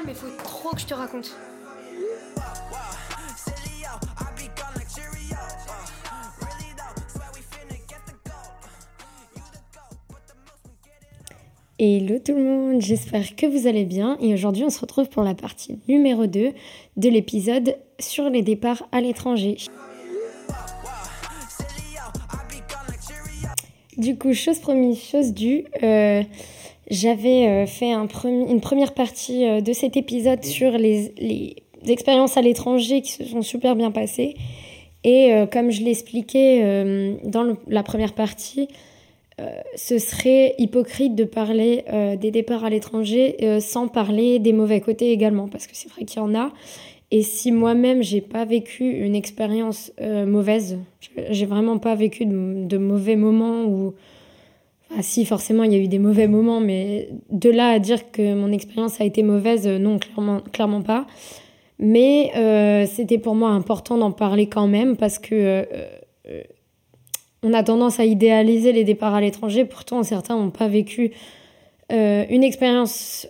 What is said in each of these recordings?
mal, mais faut trop que je te raconte. Hello tout le monde, j'espère que vous allez bien et aujourd'hui on se retrouve pour la partie numéro 2 de l'épisode sur les départs à l'étranger. Du coup, chose promise, chose due, euh, j'avais euh, fait un une première partie euh, de cet épisode sur les, les expériences à l'étranger qui se sont super bien passées. Et comme je l'expliquais dans la première partie, ce serait hypocrite de parler des départs à l'étranger sans parler des mauvais côtés également, parce que c'est vrai qu'il y en a. Et si moi-même j'ai pas vécu une expérience euh, mauvaise, j'ai vraiment pas vécu de, mauvais moments ou ah si forcément il y a eu des mauvais moments, mais de là à dire que mon expérience a été mauvaise, euh, non clairement pas. Mais euh, c'était pour moi important d'en parler quand même parce que on a tendance à idéaliser les départs à l'étranger. Pourtant certains n'ont pas vécu une expérience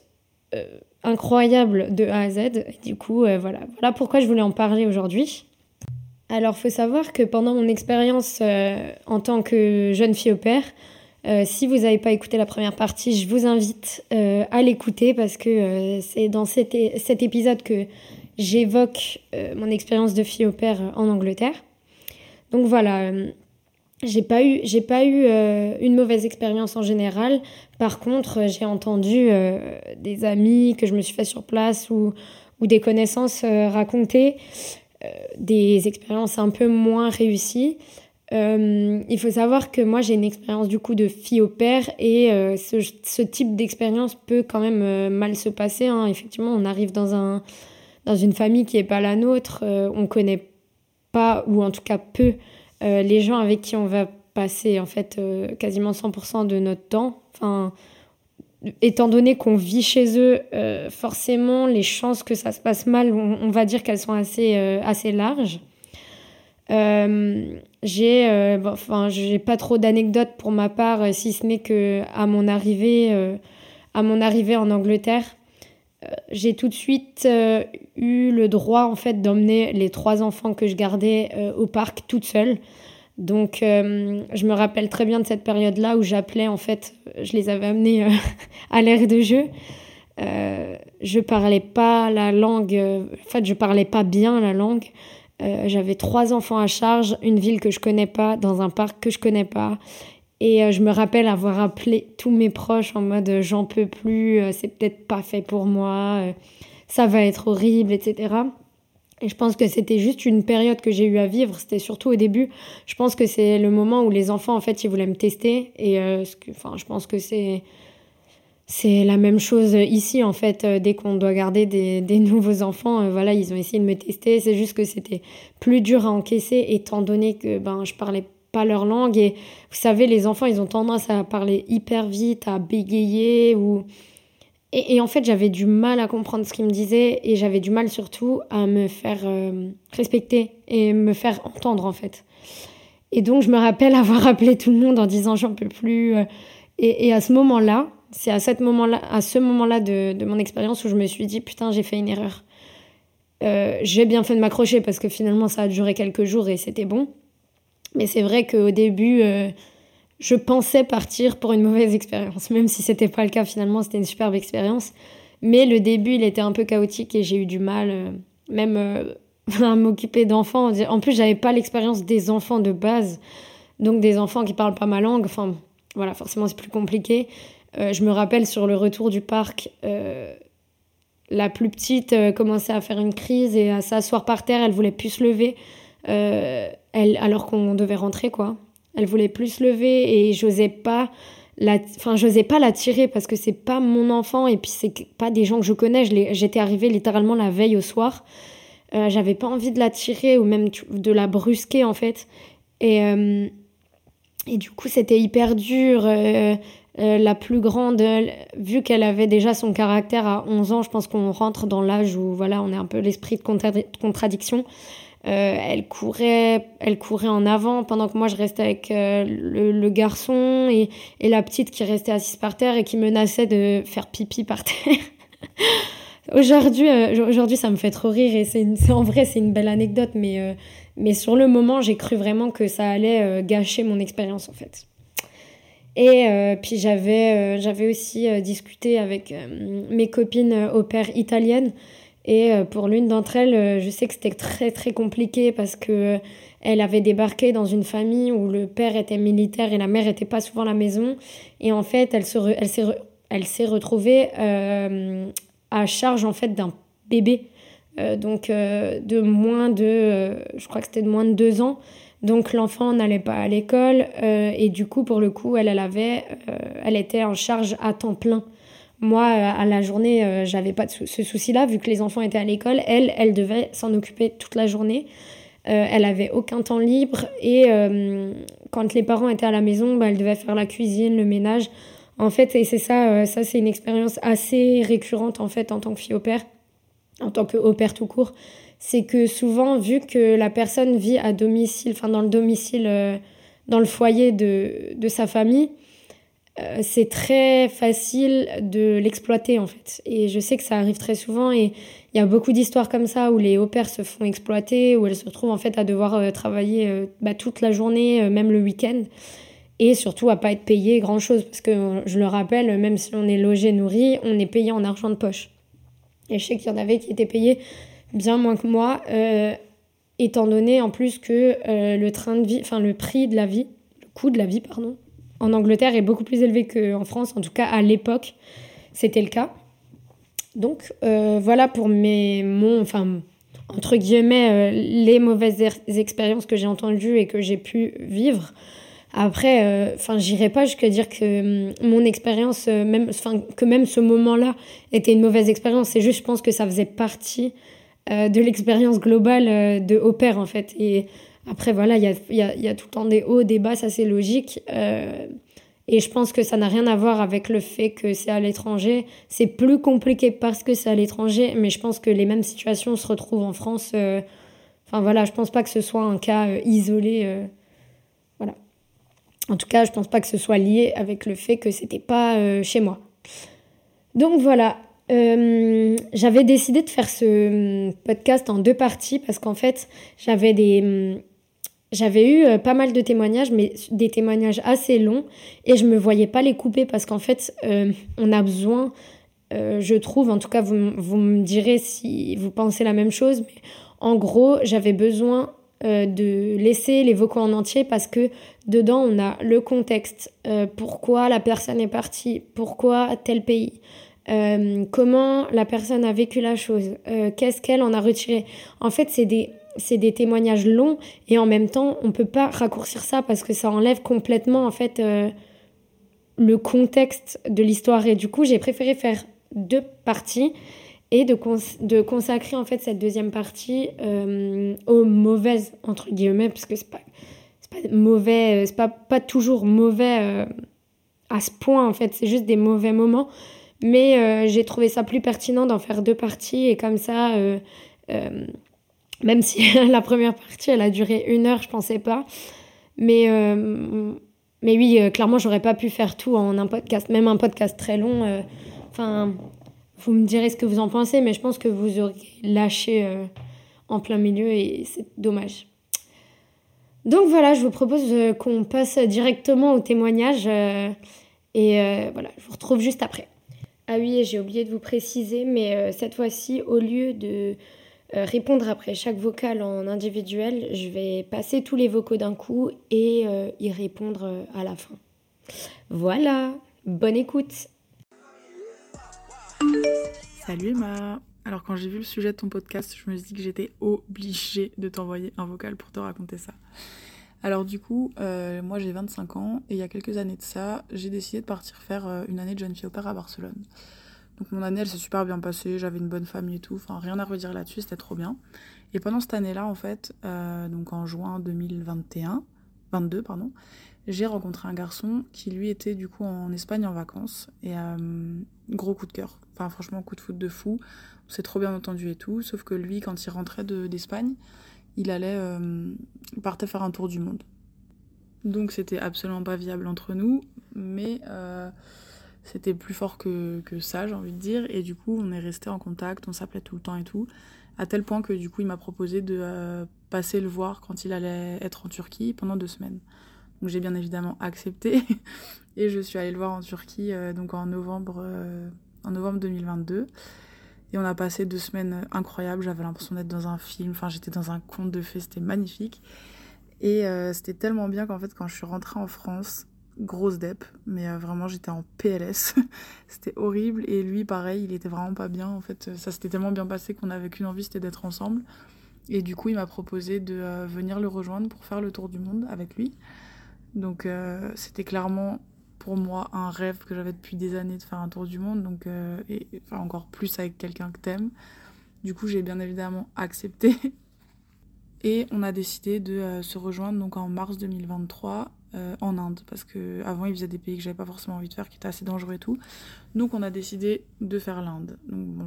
incroyable de A à Z. Du coup, euh, voilà. voilà pourquoi je voulais en parler aujourd'hui. Alors, faut savoir que pendant mon expérience euh, en tant que jeune fille au père, euh, si vous n'avez pas écouté la première partie, je vous invite à l'écouter parce que c'est dans cet, épisode que j'évoque mon expérience de fille au père en Angleterre. Donc voilà, j'ai pas eu j'ai pas eu euh, une mauvaise expérience en général par contre j'ai entendu euh, des amis que je me suis fait sur place ou ou des connaissances euh, raconter des expériences un peu moins réussies il faut savoir que moi j'ai une expérience du coup de fille au père et ce, ce, type d'expérience peut quand même mal se passer hein. effectivement on arrive dans un dans une famille qui est pas la nôtre on connaît pas ou en tout cas peu euh, les gens avec qui on va passer en fait euh, quasiment 100% de notre temps. Enfin, étant donné qu'on vit chez eux, euh, forcément les chances que ça se passe mal, on, va dire qu'elles sont assez, assez larges. J'ai enfin j'ai pas trop d'anecdotes pour ma part si ce n'est que à mon arrivée à mon arrivée en Angleterre j'ai tout de suite euh, eu le droit en fait d'emmener les trois enfants que je gardais euh, au parc toute seule. Donc euh, je me rappelle très bien de cette période-là où j'appelais en fait, je les avais amenés à l'air de jeu. je parlais pas la langue, en fait je parlais pas bien la langue. J'avais trois enfants à charge, une ville que je connais pas, dans un parc que je connais pas. Et euh, je me rappelle avoir appelé tous mes proches en mode euh, j'en peux plus, euh, c'est peut-être pas fait pour moi, ça va être horrible, etc. Et je pense que c'était juste une période que j'ai eu à vivre. C'était surtout au début. Je pense que c'est le moment où les enfants, en fait, ils voulaient me tester. Et enfin, je pense que c'est c'est la même chose ici, en fait. dès qu'on doit garder des, nouveaux enfants, voilà, ils ont essayé de me tester. C'est juste que c'était plus dur à encaisser, étant donné que ben je parlais pas leur langue. Et vous savez, les enfants, ils ont tendance à parler hyper vite, à bégayer. Ou... Et, en fait, j'avais du mal à comprendre ce qu'ils me disaient et j'avais du mal surtout à me faire euh, respecter et me faire entendre, en fait. Et donc, je me rappelle avoir appelé tout le monde en disant j'en peux plus. Euh, et, à ce moment-là, c'est à, moment-là, à ce moment-là de, mon expérience où je me suis dit putain, j'ai fait une erreur. Euh, j'ai bien fait de m'accrocher parce que finalement ça a duré quelques jours et c'était bon. Mais c'est vrai qu'au début, euh, je pensais partir pour une mauvaise expérience, même si c'était pas le cas finalement, c'était une superbe expérience. Mais le début, il était un peu chaotique et j'ai eu du mal, euh, même à m'occuper d'enfants. En plus, j'avais pas l'expérience des enfants de base, donc des enfants qui parlent pas ma langue. Enfin, voilà, forcément, c'est plus compliqué. je me rappelle sur le retour du parc, la plus petite commençait à faire une crise et à s'asseoir par terre, elle voulait plus se lever. Euh, elle, alors qu'on devait rentrer, quoi. Elle voulait plus se lever et j'osais pas la, enfin, j'osais pas la tirer parce que c'est pas mon enfant et puis c'est pas des gens que je connais. J'étais arrivée littéralement la veille au soir. Euh, j'avais pas envie de la tirer ou même de la brusquer en fait. Et, euh, et du coup, c'était hyper dur. la plus grande, vu qu'elle avait déjà son caractère à 11 ans, je pense qu'on rentre dans l'âge où voilà, on est un peu l'esprit de contradiction. Euh, elle courait, elle courait en avant pendant que moi je restais avec euh, le, garçon et, et, la petite qui restait assise par terre et qui menaçait de faire pipi par terre. aujourd'hui, aujourd'hui, ça me fait trop rire et c'est en vrai, c'est une belle anecdote, mais, mais sur le moment, j'ai cru vraiment que ça allait gâcher mon expérience en fait. Et puis j'avais j'avais aussi discuté avec mes copines au père italiennes et pour l'une d'entre elles, je sais que c'était très très compliqué parce que elle avait débarqué dans une famille où le père était militaire et la mère était pas souvent à la maison. Et en fait, elle, se s'est elle s'est retrouvée euh, à charge en fait d'un bébé, euh, donc euh, de moins de, je crois que c'était de moins de deux ans. Donc l'enfant n'allait pas à l'école et du coup pour le coup elle, avait, elle était en charge à temps plein. Moi à la journée j'avais pas ce souci-là vu que les enfants étaient à l'école. Elle, elle devait s'en occuper toute la journée. elle avait aucun temps libre et quand les parents étaient à la maison, bah, elle devait faire la cuisine, le ménage. En fait, et c'est ça, euh, ça c'est une expérience assez récurrente en fait en tant que fille au père, en tant que père tout court. C'est que souvent, vu que la personne vit à domicile, enfin dans le domicile, euh, dans le foyer de, de sa famille, euh, c'est très facile de l'exploiter en fait. Et je sais que ça arrive très souvent et il y a beaucoup d'histoires comme ça où les au se font exploiter, où elles se retrouvent en fait à devoir travailler bah, toute la journée, même le week-end et surtout à pas être payé grand chose parce que je le rappelle même si on est logé nourri on est payé en argent de poche et je sais qu'il y en avait qui étaient payés bien moins que moi euh, étant donné en plus que euh, le train de vie enfin le prix de la vie le coût de la vie pardon en Angleterre est beaucoup plus élevé qu'en France en tout cas à l'époque c'était le cas. Donc euh, voilà pour mes mon enfin entre guillemets les mauvaises expériences que j'ai entendues et que j'ai pu vivre après, euh, enfin, j'irai pas jusqu'à dire que hum, mon expérience, euh, même, enfin, que même ce moment-là était une mauvaise expérience. C'est juste, je pense que ça faisait partie euh, de l'expérience globale de au pair, en fait. Et après, voilà, il y a, y, a, y a, tout le temps des hauts, des bas, ça c'est logique. et je pense que ça n'a rien à voir avec le fait que c'est à l'étranger. C'est plus compliqué parce que c'est à l'étranger, mais je pense que les mêmes situations se retrouvent en France. Enfin voilà, je pense pas que ce soit un cas isolé. En tout cas, je pense pas que ce soit lié avec le fait que c'était pas euh, chez moi. Donc voilà, euh, j'avais décidé de faire ce hum, podcast en deux parties parce qu'en fait, j'avais hum, eu euh, pas mal de témoignages, mais des témoignages assez longs, et je me voyais pas les couper parce qu'en fait, on a besoin, je trouve, en tout cas, vous, vous, me direz si vous pensez la même chose, mais en gros, j'avais besoin euh, de laisser les vocaux en entier parce que dedans on a le contexte, euh, pourquoi la personne est partie, pourquoi tel pays, euh, comment la personne a vécu la chose, qu'est-ce qu'elle en a retiré. En fait, c'est des, c'est des témoignages longs et en même temps on peut pas raccourcir ça parce que ça enlève complètement en fait le contexte de l'histoire et du coup j'ai préféré faire deux parties et de, de consacrer en fait cette deuxième partie euh, aux mauvaises entre guillemets parce que c'est pas pas mauvais euh, c'est pas pas toujours mauvais euh, à ce point en fait. C'est juste des mauvais moments. Mais j'ai trouvé ça plus pertinent d'en faire deux parties et comme ça même si la première partie elle a duré une heure je pensais pas. Mais mais oui clairement j'aurais pas pu faire tout en un podcast même un podcast très long enfin vous me direz ce que vous en pensez, mais je pense que vous aurez lâché euh, en plein milieu et c'est dommage. Donc voilà, je vous propose euh, qu'on passe directement au témoignage euh, et voilà, je vous retrouve juste après. Ah oui, j'ai oublié de vous préciser, mais cette fois-ci, au lieu de répondre après chaque vocal en individuel, je vais passer tous les vocaux d'un coup et y répondre à la fin. Voilà, bonne écoute Salut Emma Alors quand j'ai vu le sujet de ton podcast, je me suis dit que j'étais obligée de t'envoyer un vocal pour te raconter ça. Alors du coup, euh, moi j'ai 25 ans et il y a quelques années de ça, j'ai décidé de partir faire euh, une année de jeune fille au père à Barcelone. Donc mon année elle s'est super bien passée, j'avais une bonne famille et tout, enfin rien à redire là-dessus, c'était trop bien. Et pendant cette année-là en fait, euh, donc en juin 2021, 22 pardon, j'ai rencontré un garçon qui lui était du coup en Espagne en vacances et gros coup de cœur. Enfin, franchement, coup de foot de fou. On s'est trop bien entendu et tout. Sauf que lui, quand il rentrait d'Espagne, il allait. Euh, partait faire un tour du monde. Donc, c'était absolument pas viable entre nous. Mais euh, c'était plus fort que, que ça, j'ai envie de dire. Et du coup, on est resté en contact, on s'appelait tout le temps et tout. À tel point que du coup, il m'a proposé de euh, passer le voir quand il allait être en Turquie pendant deux semaines. Donc j'ai bien évidemment accepté. et je suis allée le voir en Turquie euh, donc en novembre, euh, en novembre 2022. Et on a passé deux semaines incroyables. J'avais l'impression d'être dans un film. Enfin, j'étais dans un conte de fées. C'était magnifique. Et c'était tellement bien qu'en fait, quand je suis rentrée en France, grosse dep, mais euh, vraiment j'étais en PLS. c'était horrible et lui pareil, il était vraiment pas bien en fait. Ça s'était tellement bien passé qu'on avait qu'une envie, c'était d'être ensemble. Et du coup, il m'a proposé de euh, venir le rejoindre pour faire le tour du monde avec lui. Donc euh, c'était clairement pour moi un rêve que j'avais depuis des années de faire un tour du monde, donc et enfin, encore plus avec quelqu'un que t'aimes. Du coup, j'ai bien évidemment accepté. Et on a décidé de se rejoindre donc en mars 2023 euh, en Inde parce que avant il faisait des pays que j'avais pas forcément envie de faire qui étaient assez dangereux et tout donc on a décidé de faire l'Inde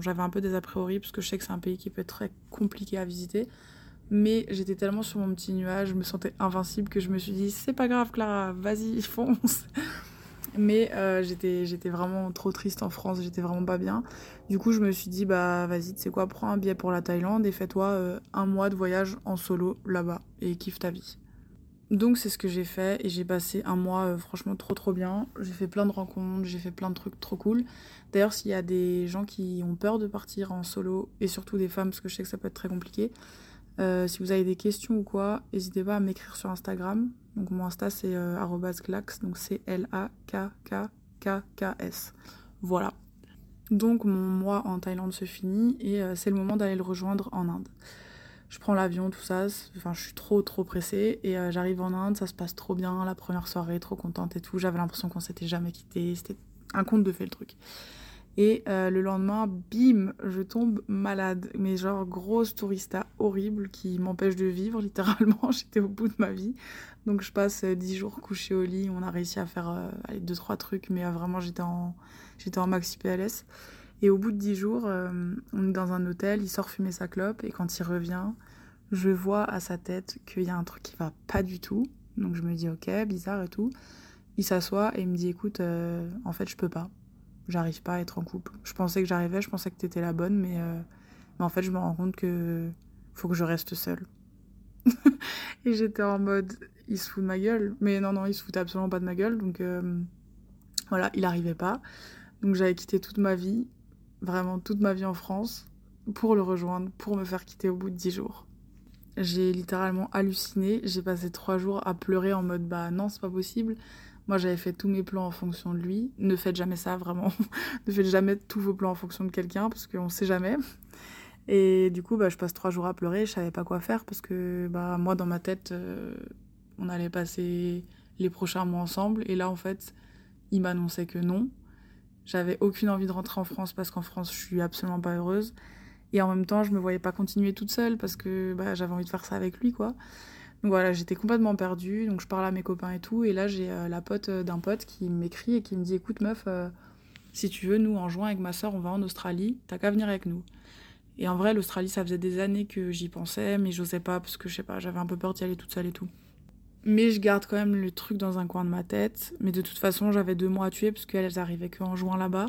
j'avais un peu des a priori parce que je sais que c'est un pays qui peut être très compliqué à visiter mais j'étais tellement sur mon petit nuage je me sentais invincible que je me suis dit c'est pas grave Clara vas-y fonce mais euh, j'étais j'étais vraiment trop triste en France j'étais vraiment pas bien du coup je me suis dit bah vas-y tu sais quoi prends un billet pour la Thaïlande et fais-toi euh, un mois de voyage en solo là-bas et kiffe ta vie donc c'est ce que j'ai fait et j'ai passé un mois euh, franchement trop trop bien. J'ai fait plein de rencontres, j'ai fait plein de trucs trop cool. D'ailleurs s'il y a des gens qui ont peur de partir en solo et surtout des femmes parce que je sais que ça peut être très compliqué, euh, si vous avez des questions ou quoi, n'hésitez pas à m'écrire sur Instagram. Donc mon Insta c'est euh, donc c'est L A K K K K S. Voilà. Donc mon mois en Thaïlande se finit et c'est le moment d'aller le rejoindre en Inde je prends l'avion, tout ça. Enfin, je suis trop, trop pressée. Et euh, j'arrive en Inde, ça se passe trop bien. La première soirée, trop contente et tout. J'avais l'impression qu'on s'était jamais quitté. C'était un conte de fait le truc. Et euh, le lendemain, bim, je tombe malade. Mais genre, grosse tourista horrible qui m'empêche de vivre, littéralement. J'étais au bout de ma vie. Donc, je passe 10 euh, jours couchée au lit. On a réussi à faire euh, deux, trois trucs. Mais vraiment, j'étais en, en maxi PLS. Et au bout de dix jours, euh, on est dans un hôtel, il sort fumer sa clope et quand il revient, je vois à sa tête qu'il y a un truc qui va pas du tout. Donc je me dis ok, bizarre et tout. Il s'assoit et il me dit écoute, euh, en fait je peux pas. J'arrive pas à être en couple. Je pensais que j'arrivais, je pensais que t'étais la bonne, mais, euh, mais en fait je me rends compte que faut que je reste seule. et j'étais en mode il se fout de ma gueule. Mais non, non, il se fout absolument pas de ma gueule. Donc voilà, il arrivait pas. Donc j'avais quitté toute ma vie vraiment toute ma vie en France pour le rejoindre, pour me faire quitter au bout de dix jours. J'ai littéralement halluciné, j'ai passé trois jours à pleurer en mode bah non c'est pas possible. Moi j'avais fait tous mes plans en fonction de lui. Ne faites jamais ça vraiment. ne faites jamais tous vos plans en fonction de quelqu'un parce qu'on sait jamais. Et du coup bah, je passe trois jours à pleurer, je savais pas quoi faire parce que bah moi dans ma tête euh, on allait passer les prochains mois ensemble et là en fait il m'annonçait que non j'avais aucune envie de rentrer en France parce qu'en France, je suis absolument pas heureuse. Et en même temps, je me voyais pas continuer toute seule parce que bah, j'avais envie de faire ça avec lui, quoi. Voilà, j'étais complètement perdue. Donc je parle à mes copains et tout. Et là, j'ai euh, la pote euh, d'un pote qui m'écrit et qui me dit Écoute, meuf, euh, si tu veux, nous, en juin avec ma soeur, on va en Australie. T'as qu'à venir avec nous. Et en vrai, l'Australie, ça faisait des années que j'y pensais, mais j'osais pas parce que je sais pas, j'avais un peu peur d'y aller toute seule et tout. Mais je garde quand même le truc dans un coin de ma tête. Mais de toute façon, j'avais deux mois à tuer parce qu'elles arrivaient qu'en juin là-bas.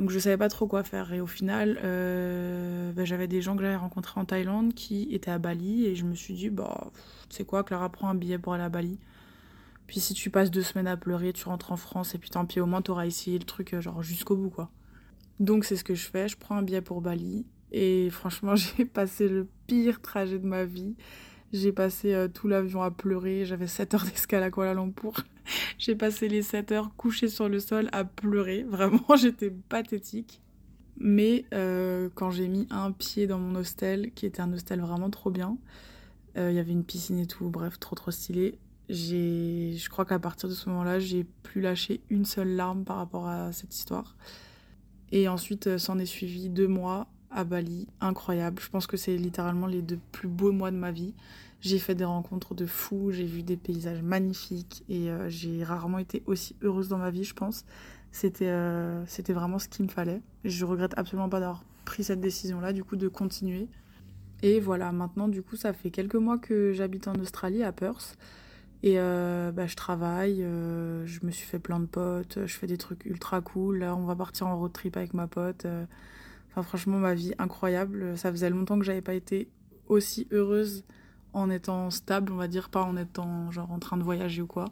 Donc je savais pas trop quoi faire. Et au final, euh, bah, j'avais des gens que j'avais rencontrés en Thaïlande qui étaient à Bali. Et je me suis dit, bah, sais quoi, Clara, prend un billet pour aller à Bali. Puis si tu passes deux semaines à pleurer, tu rentres en France. Et puis tant pis, au moins t'auras essayé le truc euh, genre jusqu'au bout, quoi. Donc c'est ce que je fais. Je prends un billet pour Bali. Et franchement, j'ai passé le pire trajet de ma vie. J'ai passé euh, tout l'avion à pleurer. J'avais 7 heures d'escale à Kuala Lumpur. j'ai passé les 7 heures couchée sur le sol à pleurer. Vraiment, j'étais pathétique. Mais euh, quand j'ai mis un pied dans mon hostel, qui était un hostel vraiment trop bien, euh, il y avait une piscine et tout, bref, trop trop stylé. J'ai, je crois qu'à partir de ce moment-là, j'ai plus lâché une seule larme par rapport à cette histoire. Et ensuite, s'en est suivi deux mois à Bali, incroyable. Je pense que c'est littéralement les deux plus beaux mois de ma vie. J'ai fait des rencontres de fous, j'ai vu des paysages magnifiques et euh, j'ai rarement été aussi heureuse dans ma vie, je pense. C'était euh, c'était vraiment ce qu'il me fallait. Je regrette absolument pas d'avoir pris cette décision-là, du coup, de continuer. Et voilà, maintenant, du coup, ça fait quelques mois que j'habite en Australie, à Perth. Et euh, bah, je travaille, je me suis fait plein de potes, je fais des trucs ultra cool. Là, on va partir en road trip avec ma pote. Enfin, franchement, ma vie incroyable. Ça faisait longtemps que j'avais pas été aussi heureuse en étant stable, on va dire, pas en étant genre en train de voyager ou quoi.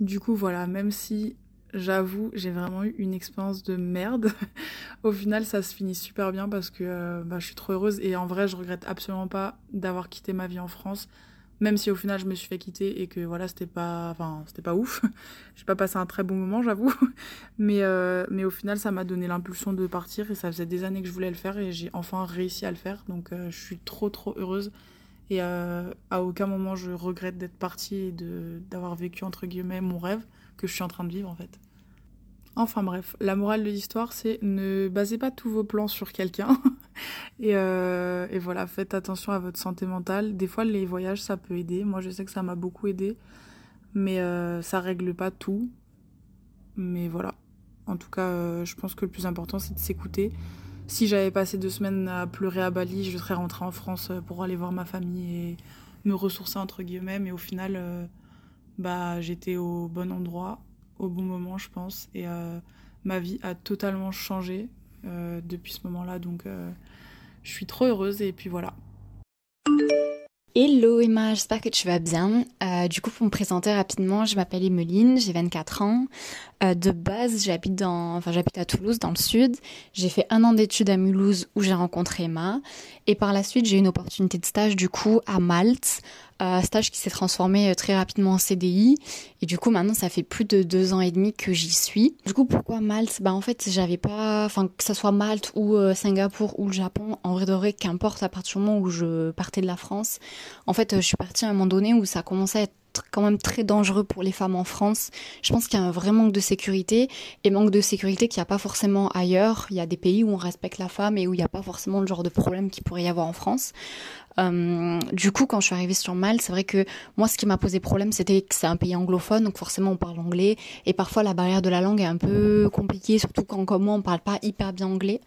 Du coup, voilà, même si j'avoue, j'ai vraiment eu une expérience de merde, au final, ça se finit super bien parce que euh, bah, je suis trop heureuse et en vrai, je regrette absolument pas d'avoir quitté ma vie en France même si au final je me suis fait quitter et que voilà c'était pas enfin c'était pas ouf. J'ai pas passé un très bon moment j'avoue. Mais euh, mais au final ça m'a donné l'impulsion de partir et ça faisait des années que je voulais le faire et j'ai enfin réussi à le faire. Donc euh, je suis trop trop heureuse et euh, à aucun moment je regrette d'être partie et d'avoir vécu entre guillemets mon rêve que je suis en train de vivre en fait Enfin bref, la morale de l'histoire, c'est ne basez pas tous vos plans sur quelqu'un. et, euh, et voilà, faites attention à votre santé mentale. Des fois, les voyages, ça peut aider. Moi, je sais que ça m'a beaucoup aidé. Mais euh, ça règle pas tout. Mais voilà. En tout cas, euh, je pense que le plus important, c'est de s'écouter. Si j'avais passé deux semaines à pleurer à Bali, je serais rentrée en France euh, pour aller voir ma famille et me ressourcer, entre guillemets. Mais au final, euh, bah, j'étais au bon endroit au bon moment, je pense. Et euh, ma vie a totalement changé depuis ce moment-là. Donc, je suis trop heureuse. Et puis voilà. Hello Emma, j'espère que tu vas bien. Euh, du coup, pour me présenter rapidement, je m'appelle Emeline, j'ai 24 ans. Euh, de base, j'habite dans, enfin, j'habite à Toulouse, dans le sud. J'ai fait un an d'études à Mulhouse où j'ai rencontré Emma. Et par la suite, j'ai eu une opportunité de stage du coup à Malte, euh, stage qui s'est transformé euh, très rapidement en CDI. Et du coup, maintenant, ça fait plus de deux ans et demi que j'y suis. Du coup, pourquoi Malte? Bah en fait, j'avais pas, enfin que ça soit Malte ou euh, Singapour ou le Japon, en vrai de vrai, qu'importe à partir du moment où je partais de la France. En fait, je suis partie à un moment donné où ça commençait à être quand même très dangereux pour les femmes en France. Je pense qu'il y a un vrai manque de sécurité et manque de sécurité qu'il n'y a pas forcément ailleurs. Il y a des pays où on respecte la femme et où il n'y a pas forcément le genre de problème qu'il pourrait y avoir en France. Euh, du coup, quand je suis arrivée sur Malte, c'est vrai que moi, ce qui m'a posé problème, c'était que c'est un pays anglophone, donc forcément on parle anglais, et parfois la barrière de la langue est un peu compliquée, surtout quand comme moi on parle pas hyper bien anglais.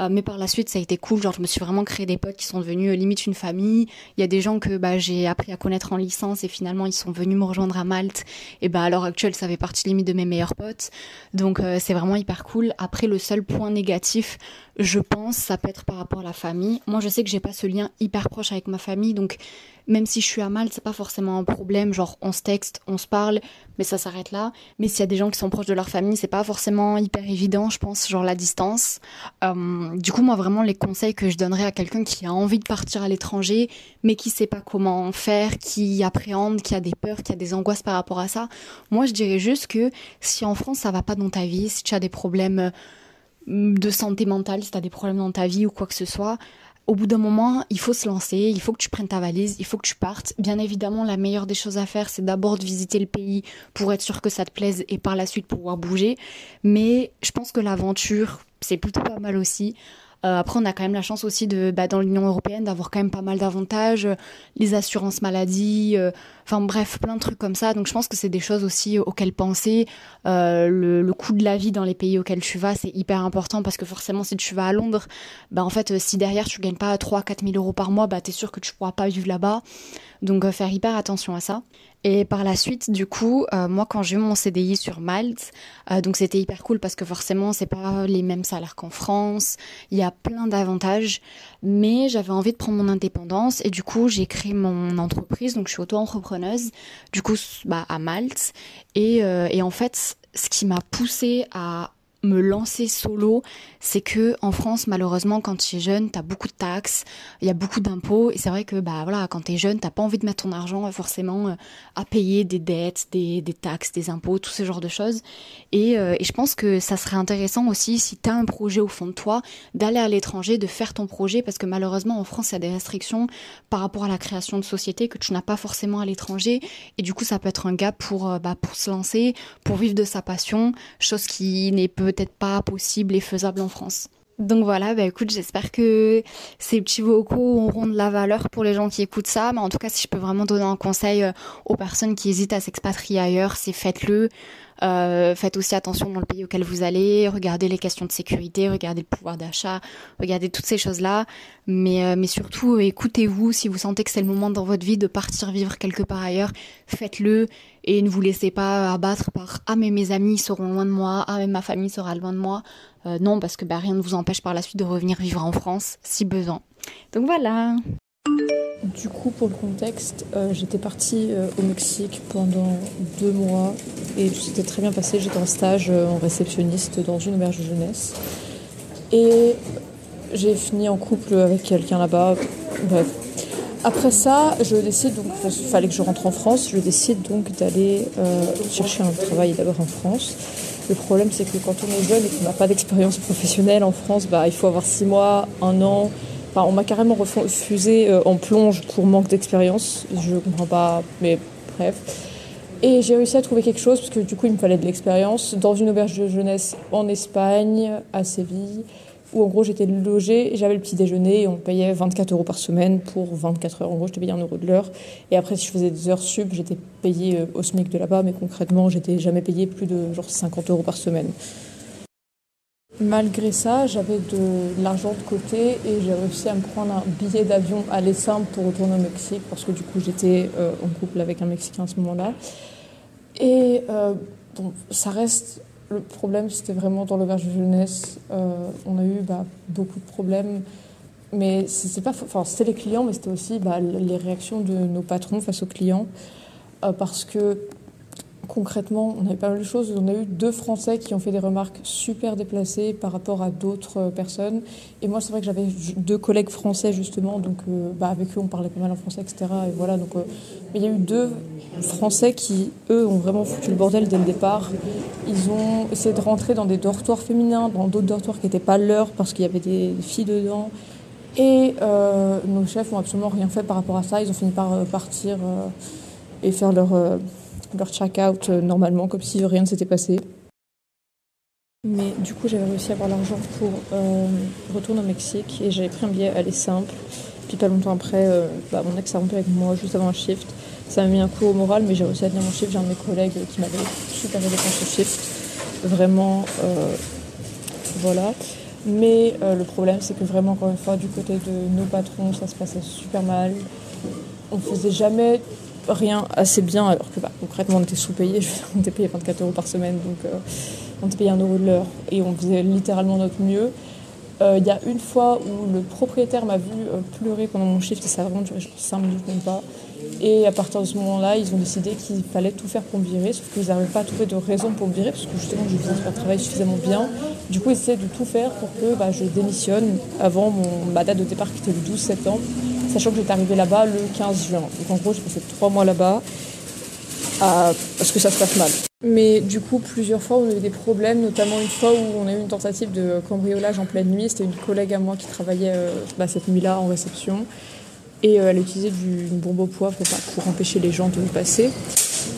Euh, mais par la suite, ça a été cool. Genre, je me suis vraiment créé des potes qui sont devenus euh, limite une famille. Il y a des gens que bah, j'ai appris à connaître en licence et finalement ils sont venus me rejoindre à Malte. Et bah à l'heure actuelle, ça fait partie limite de mes meilleurs potes. Donc c'est vraiment hyper cool. Après, le seul point négatif, je pense, ça peut être par rapport à la famille. Moi, je sais que j'ai pas ce lien hyper proche avec ma famille, donc même si je suis à Malte, c'est pas forcément un problème. Genre, on se texte, on se parle, mais ça s'arrête là. Mais s'il y a des gens qui sont proches de leur famille, c'est pas forcément hyper évident, je pense, genre la distance. Euh, du coup, moi, vraiment, les conseils que je donnerais à quelqu'un qui a envie de partir à l'étranger, mais qui sait pas comment faire, qui appréhende, qui a des peurs, qui a des angoisses par rapport à ça, moi, je dirais juste que si en France ça va pas dans ta vie, si tu as des problèmes de santé mentale, si tu as des problèmes dans ta vie ou quoi que ce soit, au bout d'un moment, il faut se lancer, il faut que tu prennes ta valise, il faut que tu partes. Bien évidemment, la meilleure des choses à faire, c'est d'abord de visiter le pays pour être sûr que ça te plaise et par la suite pouvoir bouger. Mais je pense que l'aventure, c'est plutôt pas mal aussi. Euh, après, on a quand même la chance aussi de, bah, dans l'Union européenne, d'avoir quand même pas mal d'avantages, euh, les assurances maladie, euh, enfin bref, plein de trucs comme ça. Donc, je pense que c'est des choses aussi auxquelles penser. Euh, le, le coût de la vie dans les pays auxquels tu vas, c'est hyper important parce que forcément, si tu vas à Londres, bah en fait, si derrière tu gagnes pas 3-4 000 euros par mois, bah t'es sûr que tu pourras pas vivre là-bas. Donc, faire hyper attention à ça. Et par la suite, du coup, euh, moi, quand j'ai eu mon CDI sur Malte, euh, donc c'était hyper cool parce que forcément, c'est pas les mêmes salaires qu'en France. Il y a plein d'avantages, mais j'avais envie de prendre mon indépendance et du coup, j'ai créé mon entreprise. Donc, je suis auto-entrepreneuse, du coup, bah, à Malte. Et, euh, et en fait, ce qui m'a poussée à me lancer solo, c'est que en France, malheureusement, quand tu es jeune, t'as beaucoup de taxes, il y a beaucoup d'impôts, et c'est vrai que bah voilà, quand t'es jeune, t'as pas envie de mettre ton argent euh, forcément euh, à payer des dettes, des, des taxes, des impôts, tout ce genre de choses. Et, euh, et je pense que ça serait intéressant aussi, si t'as un projet au fond de toi, d'aller à l'étranger, de faire ton projet, parce que malheureusement en France, il y a des restrictions par rapport à la création de société que tu n'as pas forcément à l'étranger, et du coup, ça peut être un gap pour bah, pour se lancer, pour vivre de sa passion, chose qui n'est peut-être pas possible et faisable en France. Donc voilà, bah écoute, j'espère que ces petits vocaux auront de la valeur pour les gens qui écoutent ça. Mais en tout cas, si je peux vraiment donner un conseil euh, aux personnes qui hésitent à s'expatrier ailleurs, c'est faites-le. Euh, faites aussi attention dans le pays auquel vous allez, regardez les questions de sécurité, regardez le pouvoir d'achat, regardez toutes ces choses-là. Mais, euh, mais surtout, écoutez-vous. Si vous sentez que c'est le moment dans votre vie de partir vivre quelque part ailleurs, faites-le et ne vous laissez pas abattre par ah mais mes amis seront loin de moi, ah mais ma famille sera loin de moi. Euh, non, parce que bah, rien ne vous empêche par la suite de revenir vivre en France si besoin. Donc voilà. Du coup, pour le contexte, euh, j'étais partie euh, au Mexique pendant deux mois et tout s'était très bien passé. J'étais en stage en réceptionniste dans une auberge de jeunesse. Et j'ai fini en couple avec quelqu'un là-bas. Bref. Après ça, je décide donc, il fallait que je rentre en France, je décide donc d'aller chercher un travail d'abord en France. Le problème, c'est que quand on est jeune et qu'on n'a pas d'expérience professionnelle en France, bah, il faut avoir six mois, un an. On m'a carrément refusé euh, en plonge pour manque d'expérience. Je comprends pas, mais bref. Et j'ai réussi à trouver quelque chose, parce que du coup, il me fallait de l'expérience, dans une auberge de jeunesse en Espagne, à Séville où en gros j'étais logée, j'avais le petit déjeuner et on payait 24 euros par semaine pour 24 heures. En gros, j'étais payé un euro de l'heure. Et après, si je faisais des heures sub, j'étais payé euh, au SMIC de là-bas, mais concrètement, j'étais jamais payé plus de genre 50 euros par semaine. Malgré ça, j'avais de l'argent de côté et j'ai réussi à me prendre un billet d'avion aller simple pour retourner au Mexique parce que du coup j'étais euh, en couple avec un Mexicain à ce moment-là. Et euh, bon, ça reste le problème, c'était vraiment dans l'auberge de jeunesse. Euh, on a eu bah, beaucoup de problèmes. Mais c'était pas, enfin, les clients, mais c'était aussi bah, les réactions de nos patrons face aux clients. Parce que concrètement, on avait pas mal de choses. On a eu deux Français qui ont fait des remarques super déplacées par rapport à d'autres euh, personnes. Et moi, c'est vrai que j'avais deux collègues français, justement, donc euh, bah, avec eux, on parlait pas mal en français, etc. Et voilà, donc, euh, mais il y a eu deux Français qui, eux, ont vraiment foutu le bordel dès le départ. Ils ont essayé de rentrer dans des dortoirs féminins, dans d'autres dortoirs qui n'étaient pas leurs, parce qu'il y avait des filles dedans. Et nos chefs n'ont absolument rien fait par rapport à ça. Ils ont fini par partir et faire leur leur check-out euh, normalement, comme si rien ne s'était passé. Mais du coup, j'avais réussi à avoir l'argent pour euh, retourner au Mexique et j'avais pris un billet aller simple. Puis pas longtemps après, euh, bah, mon ex a rompu avec moi juste avant un shift. Ça m'a mis un coup au moral, mais j'ai réussi à tenir mon shift. J'ai un de mes collègues qui m'avait super aidé pour ce shift. Vraiment, voilà. Mais le problème, c'est que vraiment, encore une fois, du côté de nos patrons, ça se passait super mal. On faisait jamais rien assez bien, alors que bah, concrètement on était sous-payé, on était payé 24 euros par semaine, donc euh, on était payé un euro de l'heure et on faisait littéralement notre mieux. Euh, il y a une fois où le propriétaire m'a vu euh, pleurer pendant mon shift et ça a vraiment duré 5 minutes même pas. Et à partir de ce moment-là, ils ont décidé qu'il fallait tout faire pour me virer, sauf qu'ils n'arrivaient pas à trouver de raison pour me virer, parce que justement je faisais pas travail suffisamment bien. Du coup, ils essayaient de tout faire pour que bah, je démissionne avant ma date de départ qui était le 12 septembre sachant que j'étais arrivée là-bas le 15 juin. Donc en gros, j'ai passé trois mois là-bas parce que ça se passe mal. Mais du coup, plusieurs fois, on a eu des problèmes, notamment une fois où on a eu une tentative de cambriolage en pleine nuit. C'était une collègue à moi qui travaillait euh, bah, cette nuit-là en réception. Et euh, elle utilisait du, une bombe au poivre pour, empêcher les gens de passer.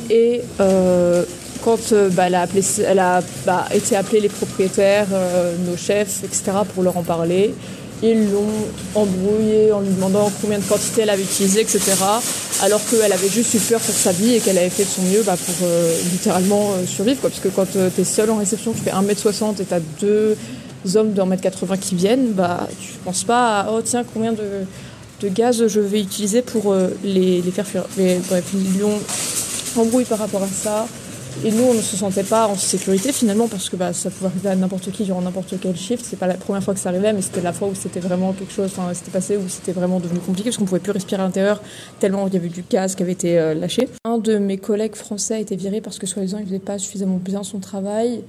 Et euh, quand bah, elle a, appelé, elle a bah, été appelée les propriétaires, nos chefs, etc., pour leur en parler, ils l'ont embrouillée en lui demandant combien de quantité elle avait utilisé, etc. Alors qu'elle avait juste eu peur pour sa vie et qu'elle avait fait de son mieux bah, pour euh, littéralement euh, survivre. Parce que quand euh, tu es seule en réception, tu fais 1m60 et tu as deux hommes de 1m80 qui viennent, bah, tu penses pas à oh tiens, combien de, gaz je vais utiliser pour les, les, faire fuir. Mais bref, ils l'ont embrouillé par rapport à ça. Et nous, on ne se sentait pas en sécurité finalement parce que bah, ça pouvait arriver à n'importe qui durant n'importe quel shift. C'est pas la première fois que ça arrivait, mais c'était la fois où c'était vraiment quelque chose, enfin, c'était passé où c'était vraiment devenu compliqué parce qu'on pouvait plus respirer à l'intérieur tellement il y avait du gaz qui avait été euh, lâché. Un de mes collègues français a été viré parce que soi-disant il faisait pas suffisamment bien son travail.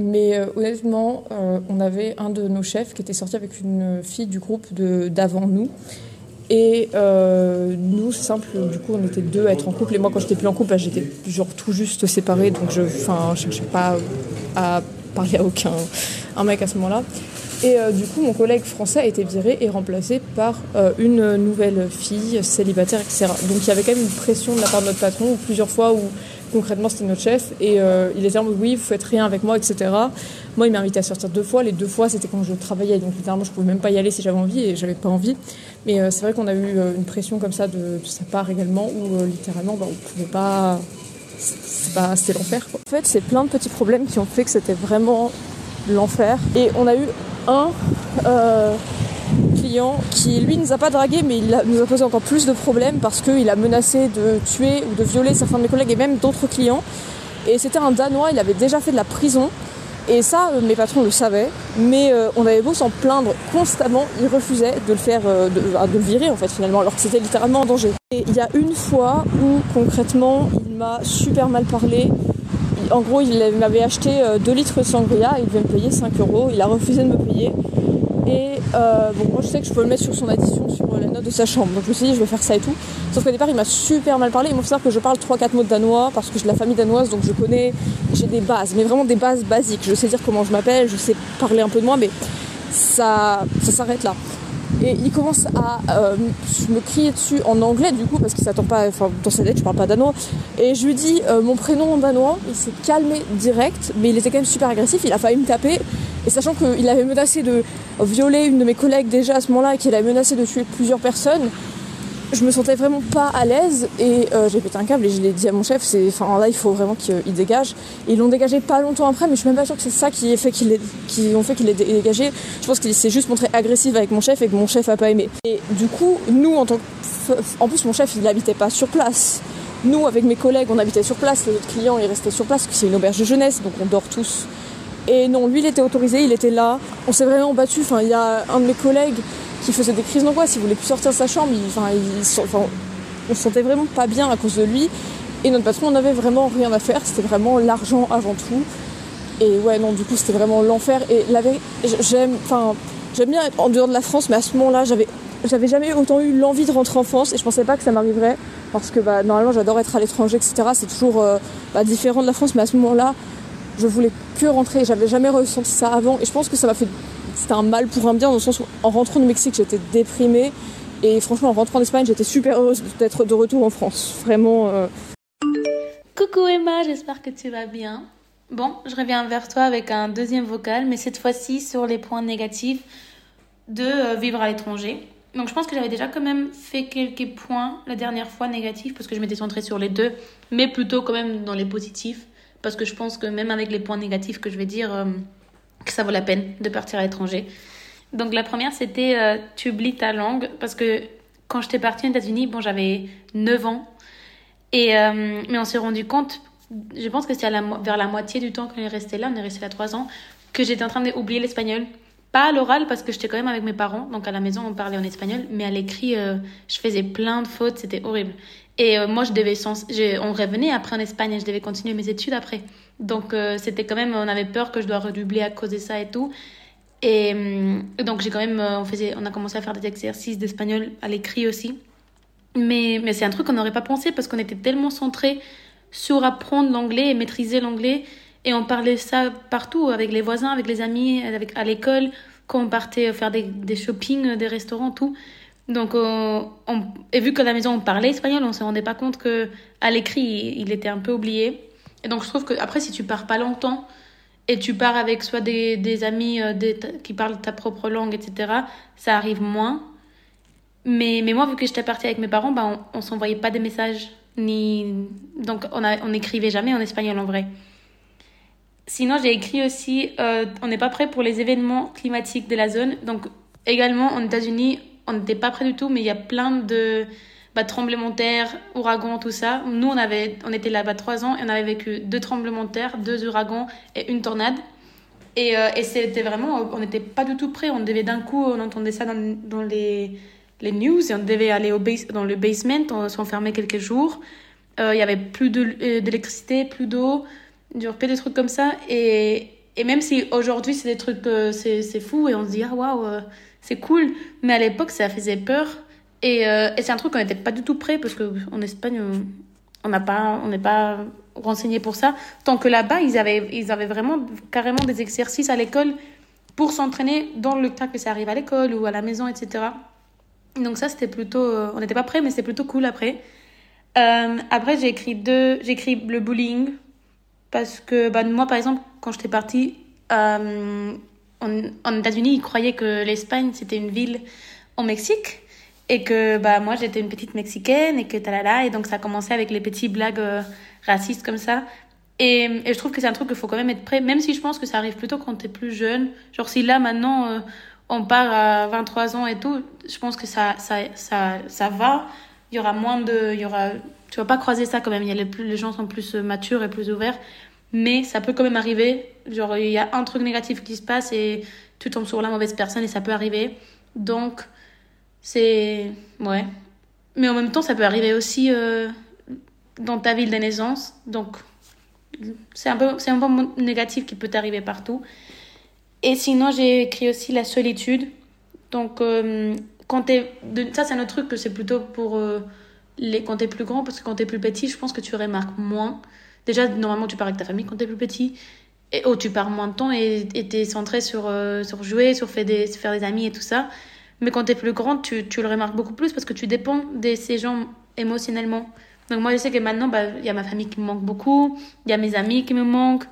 Mais euh, honnêtement, euh, on avait un de nos chefs qui était sorti avec une fille du groupe d'avant nous et euh, nous, simple, du coup, on était deux à être en couple. Et moi, quand j'étais plus en couple, bah, j'étais genre tout juste séparée. Donc, je ne cherchais pas à parler à aucun un mec à ce moment-là. Et euh, du coup, mon collègue français a été viré et remplacé par euh, une nouvelle fille célibataire, etc. Donc, il y avait quand même une pression de la part de notre patron, plusieurs fois où concrètement, c'était notre chef. Et euh, il était en mode oui, vous faites rien avec moi, etc. Moi, il m'a invité à sortir deux fois. Les deux fois, c'était quand je travaillais. Donc, littéralement, je pouvais même pas y aller si j'avais envie et j'avais pas envie. Mais euh, c'est vrai qu'on a eu euh, une pression comme ça de, sa part également où littéralement, bah, on pouvait pas. C'est pas, c'était l'enfer. En fait, c'est plein de petits problèmes qui ont fait que c'était vraiment l'enfer. Et on a eu un client qui, lui, nous a pas dragué, mais il nous a posé encore plus de problèmes parce qu'il a menacé de tuer ou de violer certains de mes collègues et même d'autres clients. Et c'était un Danois, il avait déjà fait de la prison. Et ça, euh, mes patrons le savaient, mais euh, on avait beau s'en plaindre constamment, il refusait de le faire, euh, de, le virer en fait finalement, alors que c'était littéralement en danger. Et il y a une fois où concrètement, il m'a super mal parlé. En gros, il m'avait acheté 2 litres de sangria, il devait me payer 5 euros, il a refusé de me payer. Et euh, bon, moi je sais que je peux le mettre sur son addition sur euh, la note de sa chambre. Donc je me suis dit, je vais faire ça et tout. Sauf qu'au départ, il m'a super mal parlé. Il faut savoir que je parle 3-4 mots de danois parce que j'ai de la famille danoise, donc je connais, j'ai des bases, mais vraiment des bases basiques. Je sais dire comment je m'appelle, je sais parler un peu de moi, mais ça, ça s'arrête là. Et il commence à euh, me crier dessus en anglais, du coup, parce qu'il s'attend pas, enfin, dans sa tête, je parle pas danois. Et je lui dis euh, mon prénom en danois, il s'est calmé direct, mais il était quand même super agressif, il a failli me taper. Et sachant qu'il avait menacé de violer une de mes collègues déjà à ce moment-là et qu'il avait menacé de tuer plusieurs personnes, je me sentais vraiment pas à l'aise et euh, j'ai pété un câble et je l'ai dit à mon chef, c'est, enfin là il faut vraiment qu'il il dégage. Ils l'ont dégagé pas longtemps après, mais je suis même pas sûre que c'est ça qui, est fait qu'il est, qui ont fait qu'il est dégagé. Je pense qu'il s'est juste montré agressif avec mon chef et que mon chef a pas aimé. Et du coup, nous en tant que, en plus mon chef il habitait pas sur place. Nous avec mes collègues on habitait sur place, les autres clients ils restaient sur place, parce que c'est une auberge de jeunesse donc on dort tous. Et non, lui il était autorisé, il était là. On s'est vraiment battu. Enfin, il y a un de mes collègues qui faisait des crises d'angoisse, il voulait plus sortir de sa chambre, il, enfin, il, on se sentait vraiment pas bien à cause de lui. Et notre patron, on n'avait vraiment rien à faire, c'était vraiment l'argent avant tout. Et ouais, non, du coup, c'était vraiment l'enfer. Et j'aime, enfin, bien être en dehors de la France, mais à ce moment-là, j'avais, j'avais jamais autant eu l'envie de rentrer en France et je pensais pas que ça m'arriverait parce que bah, normalement, j'adore être à l'étranger, etc. C'est toujours euh, bah, différent de la France, mais à ce moment-là, je voulais que rentrer. J'avais jamais ressenti ça avant et je pense que ça m'a fait. C'était un mal pour un bien dans le sens où en rentrant du Mexique, j'étais déprimée et franchement, en rentrant d'Espagne, j'étais super heureuse d'être de retour en France. Vraiment. euh, Coucou Emma, j'espère que tu vas bien. Bon, je reviens vers toi avec un deuxième vocal, mais cette fois-ci sur les points négatifs de euh, vivre à l'étranger. Donc je pense que j'avais déjà quand même fait quelques points la dernière fois négatifs parce que je m'étais centrée sur les deux, mais plutôt quand même dans les positifs parce que je pense que même avec les points négatifs que je vais dire, euh, que ça vaut la peine de partir à l'étranger. Donc la première c'était euh, tu oublies ta langue parce que quand j'étais partie aux États-Unis, bon j'avais 9 ans et, euh, mais on s'est rendu compte, je pense que mo- vers la moitié du temps qu'on est resté là, on est resté là trois ans, que j'étais en train d'oublier l'espagnol. Pas à l'oral parce que j'étais quand même avec mes parents, donc à la maison on parlait en espagnol, mais à l'écrit euh, je faisais plein de fautes, c'était horrible. Et euh, moi je devais, on revenait après en Espagne je devais continuer mes études après. Donc euh, c'était quand même, on avait peur que je dois redoubler à cause de ça et tout. Et hum, donc j'ai quand même, euh, on faisait, on a commencé à faire des exercices d'espagnol à l'écrit aussi. Mais, mais c'est un truc qu'on n'aurait pas pensé parce qu'on était tellement centré sur apprendre l'anglais et maîtriser l'anglais. Et on parlait ça partout, avec les voisins, avec les amis, avec, à l'école, quand on partait faire des, des shopping, des restaurants, tout. Donc, euh, on, et vu qu'à la maison on parlait espagnol, on se rendait pas compte que à l'écrit il était un peu oublié. Et donc je trouve que après si tu pars pas longtemps et tu pars avec soit des, des amis euh, des- qui parlent ta propre langue, etc., ça arrive moins. Mais, mais moi, vu que j'étais partie avec mes parents, bah, on, on s'envoyait pas des messages. Ni... Donc, on, a, on écrivait jamais en espagnol en vrai. Sinon, j'ai écrit aussi euh, on n'est pas prêt pour les événements climatiques de la zone. Donc, également, en États-Unis, on n'était pas prêt du tout, mais il y a plein de bah, tremblements de terre, ouragans, tout ça. Nous, on, avait, on était là-bas trois ans et on avait vécu deux tremblements de terre, deux ouragans et une tornade. Et, euh, et c'était vraiment, on n'était pas du tout prêt. On devait d'un coup, on entendait ça dans, dans les, les news et on devait aller au base, dans le basement, on s'enfermait quelques jours. Euh, Il y avait plus euh, d'électricité, plus d'eau, du repas, des trucs comme ça. Et, et même si aujourd'hui c'est des trucs, euh, c'est fou et on se dit, ah waouh, euh, c'est cool. Mais à l'époque, ça faisait peur. Et, euh, et c'est un truc qu'on n'était pas du tout prêt parce qu'en Espagne, on- on n'a pas, on n'est pas renseigné pour ça. Tant que là-bas, ils avaient, ils avaient vraiment carrément des exercices à l'école pour s'entraîner dans le cas que ça arrive à l'école ou à la maison, etc. Donc ça, c'était plutôt... euh, on n'était pas prêts, mais c'était plutôt cool après. Euh, après, j'ai écrit deux, j'ai le bullying parce que bah, moi, par exemple, quand j'étais partie euh, en, en États-Unis, ils croyaient que l'Espagne c'était une ville au Mexique et que bah moi j'étais une petite mexicaine et que talala et donc ça a commencé avec les petits blagues euh, racistes comme ça. Et, et, je trouve que c'est un truc qu'il faut quand même être prêt même si je pense que ça arrive plutôt quand t'es plus jeune. Genre si là maintenant euh, on part à 23 ans et tout je pense que ça ça ça ça va. Il y aura moins de il y aura tu vas pas croiser ça quand même. Il y a les plus les gens sont plus euh, matures et plus ouverts. Mais ça peut quand même arriver. Genre il y a un truc négatif qui se passe et tu tombes sur la mauvaise personne et ça peut arriver. Donc c'est. Ouais. Mais en même temps, ça peut arriver aussi euh, dans ta ville de naissance. Donc, c'est un, peu, un peu négatif qui peut t'arriver partout. Et sinon, j'ai écrit aussi la solitude. Donc, euh, quand t'es. Ça, c'est un autre truc que c'est plutôt pour euh, les... quand t'es plus grand, parce que quand t'es plus petit, je pense que tu remarques moins. Déjà, normalement, tu pars avec ta famille quand t'es plus petit. Et oh, tu pars moins de temps et t'es centré sur, sur jouer, sur faire des, faire des amis et tout ça. Mais quand tu es plus grande, tu, tu, le remarques beaucoup plus parce que tu dépends de ces gens émotionnellement. Donc moi, je sais que maintenant, bah, il y a ma famille qui me manque beaucoup, il y a mes amis qui me manquent.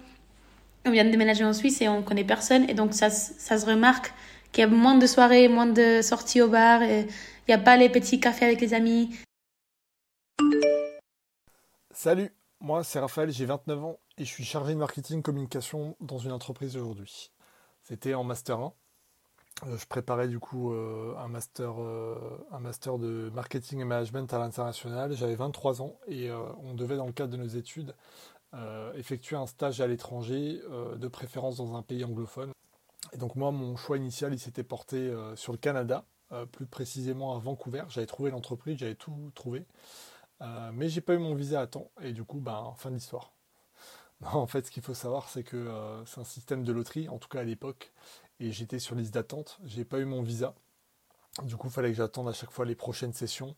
On vient de déménager en Suisse et on connaît personne. Et donc ça, ça se remarque qu'il y a moins de soirées, moins de sorties au bar. Il n'y a pas les petits cafés avec les amis. Salut, moi c'est Raphaël, j'ai 29 ans et je suis chargé de marketing communication dans une entreprise aujourd'hui. C'était en Master 1 euh, je préparais du coup euh, un, master, euh, un master de marketing et management à l'international. J'avais 23 ans et on devait, dans le cadre de nos études, effectuer un stage à l'étranger, de préférence dans un pays anglophone. Et donc moi, mon choix initial, il s'était porté sur le Canada, plus précisément à Vancouver. J'avais trouvé l'entreprise, j'avais tout trouvé. mais j'ai pas eu mon visa à temps et du coup, ben, fin de l'histoire. en fait, ce qu'il faut savoir, c'est que c'est un système de loterie, en tout cas à l'époque, et j'étais sur liste d'attente. J'ai pas eu mon visa. Du coup, il fallait que j'attende à chaque fois les prochaines sessions.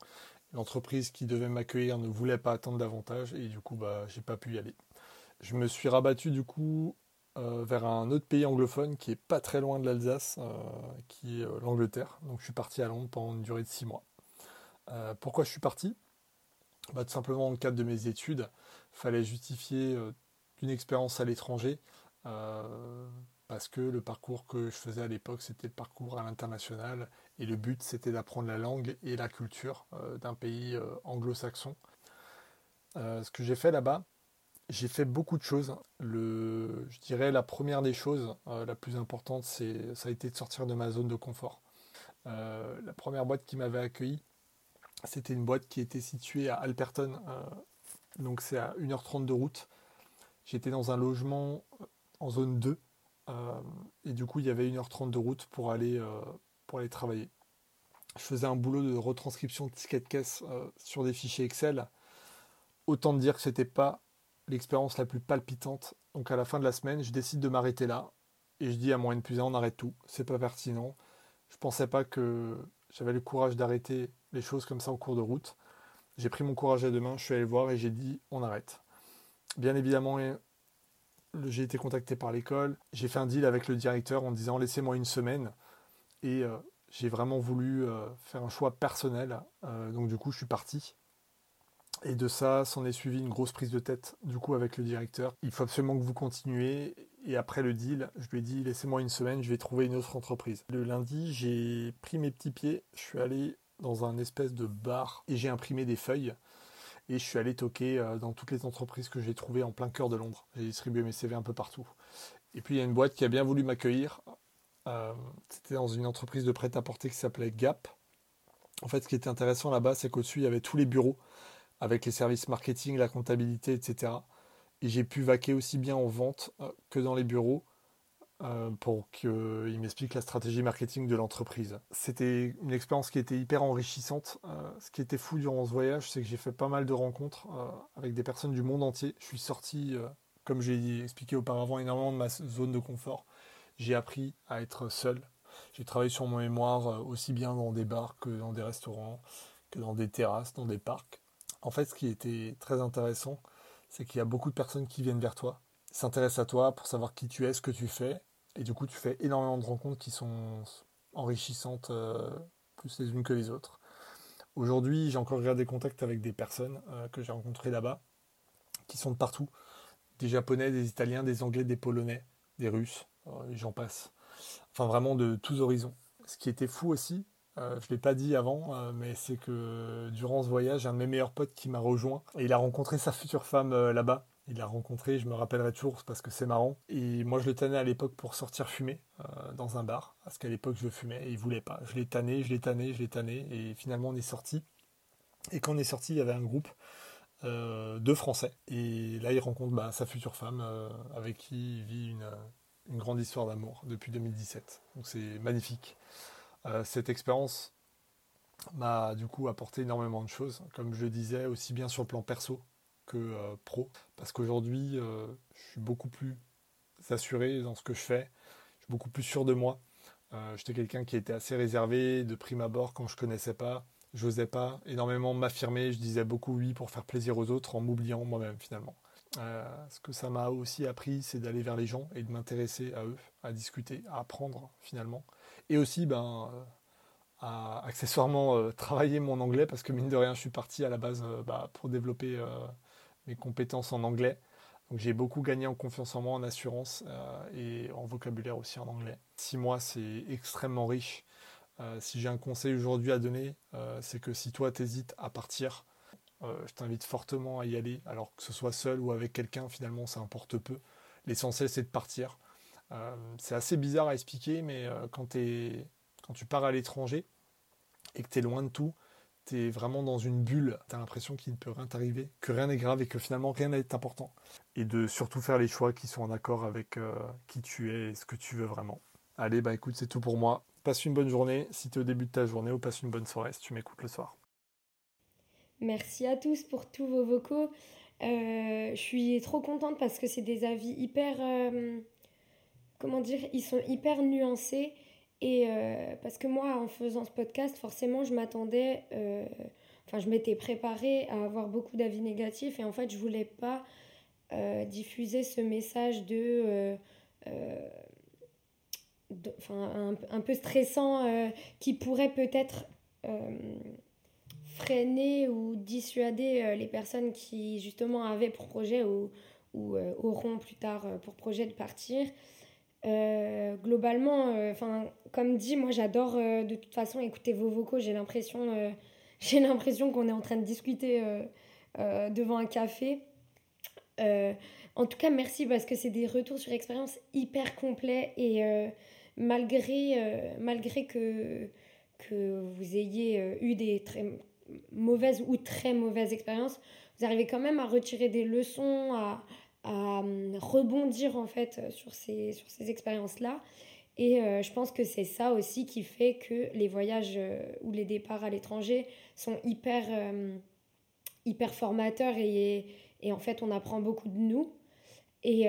L'entreprise qui devait m'accueillir ne voulait pas attendre davantage et du coup, bah, j'ai pas pu y aller. Je me suis rabattu du coup euh, vers un autre pays anglophone qui est pas très loin de l'Alsace, euh, qui est euh, l'Angleterre. Donc, je suis parti à Londres pendant une durée de six mois. pourquoi je suis parti? Bah, Tout simplement, dans le cadre de mes études, fallait justifier une expérience à l'étranger parce que le parcours que je faisais à l'époque, c'était le parcours à l'international, et le but, c'était d'apprendre la langue et la culture euh, d'un pays euh, anglo-saxon. Euh, ce que j'ai fait là-bas, j'ai fait beaucoup de choses. Je dirais la première des choses, la plus importante, c'est, ça a été de sortir de ma zone de confort. la première boîte qui m'avait accueilli, c'était une boîte qui était située à Alperton, donc c'est à 1h30 de route. J'étais dans un logement en zone 2, euh, et du coup, il y avait 1h30 de route pour aller, euh, pour aller travailler. Je faisais un boulot de retranscription de ticket de caisse euh, sur des fichiers Excel. Autant dire que c'était pas l'expérience la plus palpitante. Donc à la fin de la semaine, je décide de m'arrêter là. Et je dis à mon N plus 1, on arrête tout. C'est pas pertinent. Je pensais pas que j'avais le courage d'arrêter les choses comme ça en cours de route. J'ai pris mon courage à deux mains, je suis allé le voir et j'ai dit on arrête. Bien évidemment, j'ai été contacté par l'école, j'ai fait un deal avec le directeur en disant laissez-moi une semaine et euh, j'ai vraiment voulu euh, faire un choix personnel. Euh, donc du coup, je suis parti. Et de ça, s'en est suivi une grosse prise de tête du coup avec le directeur. Il faut absolument que vous continuez. Et après le deal, je lui ai dit laissez-moi une semaine, je vais trouver une autre entreprise. Le lundi, j'ai pris mes petits pieds, je suis allé dans un espèce de bar et j'ai imprimé des feuilles et je suis allé toquer euh, dans toutes les entreprises que j'ai trouvées en plein cœur de Londres. J'ai distribué mes CV un peu partout. Et puis il y a une boîte qui a bien voulu m'accueillir. Euh, c'était dans une entreprise de prêt-à-porter qui s'appelait Gap. En fait, ce qui était intéressant là-bas, c'est qu'au-dessus, il y avait tous les bureaux avec les services marketing, la comptabilité, etc. Et j'ai pu vaquer aussi bien en vente euh, que dans les bureaux euh, pour qu'il m'explique la stratégie marketing de l'entreprise. C'était une expérience qui était hyper enrichissante. Euh, ce qui était fou durant ce voyage, c'est que j'ai fait pas mal de rencontres euh, avec des personnes du monde entier. Je suis sorti, comme j'ai expliqué auparavant, énormément de ma zone de confort. J'ai appris à être seul. J'ai travaillé sur mon mémoire aussi bien dans des bars que dans des restaurants, que dans des terrasses, dans des parcs. En fait, ce qui était très intéressant, c'est qu'il y a beaucoup de personnes qui viennent vers toi, s'intéressent à toi pour savoir qui tu es, ce que tu fais, et du coup, tu fais énormément de rencontres qui sont enrichissantes euh, plus les unes que les autres. Aujourd'hui, j'ai encore gardé contact avec des personnes que j'ai rencontrées là-bas, qui sont de partout. Des Japonais, des Italiens, des Anglais, des Polonais, des Russes, j'en passe. Enfin, vraiment de tous horizons. Ce qui était fou aussi, euh, je ne l'ai pas dit avant, euh, mais c'est que durant ce voyage, un de mes meilleurs potes qui m'a rejoint, et il a rencontré sa future femme euh, là-bas. Il l'a rencontré, je me rappellerai toujours parce que c'est marrant. Et moi, je le tannais à l'époque pour sortir fumer dans un bar, parce qu'à l'époque, je fumais et il voulait pas. Je l'ai tanné, je l'ai tanné, je l'ai tanné, et finalement, on est sorti. Et quand on est sorti, il y avait un groupe de Français. Et là, il rencontre bah, sa future femme, avec qui il vit une, une grande histoire d'amour depuis 2017. Donc c'est magnifique. Euh, cette expérience m'a du coup apporté énormément de choses, comme je le disais, aussi bien sur le plan perso que euh, pro, parce qu'aujourd'hui, euh, je suis beaucoup plus assuré dans ce que je fais, je suis beaucoup plus sûr de moi. J'étais quelqu'un qui était assez réservé de prime abord quand je connaissais pas, j'osais pas énormément m'affirmer, je disais beaucoup oui pour faire plaisir aux autres en m'oubliant moi-même finalement. ce que ça m'a aussi appris, c'est d'aller vers les gens et de m'intéresser à eux, à discuter, à apprendre finalement. Et aussi, ben, euh, à accessoirement euh, travailler mon anglais parce que mine de rien, je suis parti à la base euh, bah, pour développer mes compétences en anglais. Donc j'ai beaucoup gagné en confiance en moi, en assurance et en vocabulaire aussi en anglais. Six mois, c'est extrêmement riche. si j'ai un conseil aujourd'hui à donner, c'est que si toi t'hésites à partir, je t'invite fortement à y aller. Alors que ce soit seul ou avec quelqu'un, finalement, ça importe peu. L'essentiel, c'est de partir. Euh, c'est assez bizarre à expliquer, mais euh, quand, quand tu pars à l'étranger et que tu es loin de tout, tu es vraiment dans une bulle. Tu as l'impression qu'il ne peut rien t'arriver, que rien n'est grave et que finalement rien n'est important. Et de surtout faire les choix qui sont en accord avec euh, qui tu es et ce que tu veux vraiment. Allez, bah écoute, c'est tout pour moi. Passe une bonne journée si tu es au début de ta journée ou passe une bonne soirée si tu m'écoutes le soir. Merci à tous pour tous vos vocaux. je suis trop contente parce que c'est des avis hyper comment dire, ils sont hyper nuancés. Et euh, parce que moi, en faisant ce podcast, forcément, je m'attendais, euh, enfin, je m'étais préparée à avoir beaucoup d'avis négatifs. Et en fait, je voulais pas euh, diffuser ce message de. Enfin, un, peu stressant qui pourrait peut-être freiner ou dissuader les personnes qui justement avaient pour projet ou, ou auront plus tard pour projet de partir. Euh, globalement, euh, comme dit, moi j'adore euh, de toute façon écouter vos vocaux. J'ai l'impression, j'ai l'impression qu'on est en train de discuter devant un café. en tout cas, merci parce que c'est des retours sur expérience hyper complets et malgré, que, vous ayez eu des mauvaises ou très mauvaises expériences, vous arrivez quand même à retirer des leçons, à, à hum, rebondir en fait sur ces, sur ces expériences-là. Et euh, je pense que c'est ça aussi qui fait que les voyages euh, ou les départs à l'étranger sont hyper, euh, hyper formateurs et, et, en fait on apprend beaucoup de nous. Et,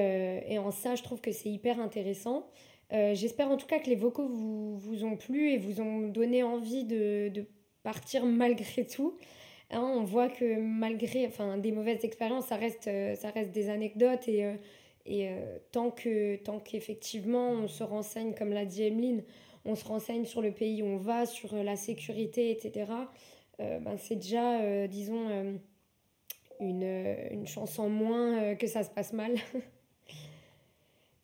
et en ça, je trouve que c'est hyper intéressant. J'espère en tout cas que les vocaux vous, vous ont plu et vous ont donné envie de, de partir malgré tout. Hein, on voit que malgré des mauvaises expériences, ça reste, euh, des anecdotes et, euh, euh, tant que tant qu'effectivement on se renseigne, comme l'a dit Emeline, on se renseigne sur le pays où on va, sur la sécurité, etc., ben c'est déjà, disons, une, une chance en moins que ça se passe mal.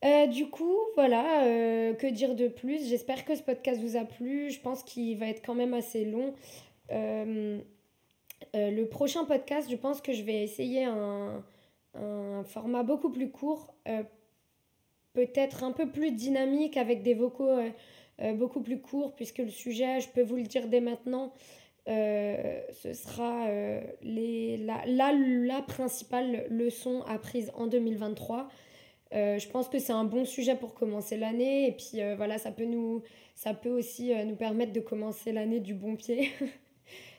du coup, voilà, que dire de plus? J'espère que ce podcast vous a plu. Je pense qu'il va être quand même assez long. Euh, le prochain podcast, je pense que je vais essayer un, format beaucoup plus court, euh, peut-être un peu plus dynamique avec des vocaux euh, beaucoup plus courts, puisque le sujet, je peux vous le dire dès maintenant, ce sera les, la, la, la, principale leçon apprise en 2023. je pense que c'est un bon sujet pour commencer l'année et puis voilà ça peut nous ça peut aussi nous permettre de commencer l'année du bon pied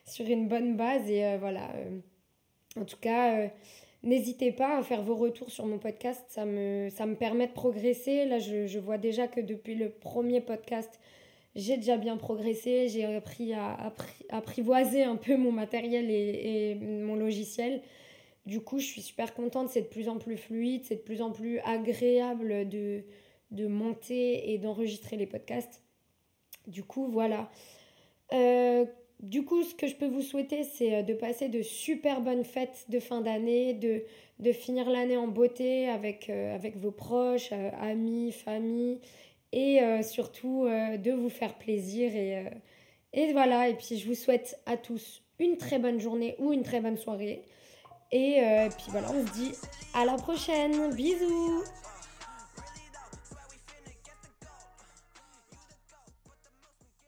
sur une bonne base. Et euh, voilà. Euh, en tout cas, euh, n'hésitez pas à faire vos retours sur mon podcast. Ça me, permet de progresser. Là, je, vois déjà que depuis le premier podcast, j'ai déjà bien progressé. J'ai appris à, apprivoiser un peu mon matériel et, mon logiciel. Du coup, je suis super contente. C'est de plus en plus fluide. C'est de plus en plus agréable de, monter et d'enregistrer les podcasts. Du coup, voilà. Du coup, ce que je peux vous souhaiter, c'est de passer de super bonnes fêtes de fin d'année, de, de finir l'année en beauté avec, avec vos proches, amis, famille, et surtout de vous faire plaisir. Et, et voilà, et puis je vous souhaite à tous une très bonne journée ou une très bonne soirée. Et puis voilà, on se dit à la prochaine. Bisous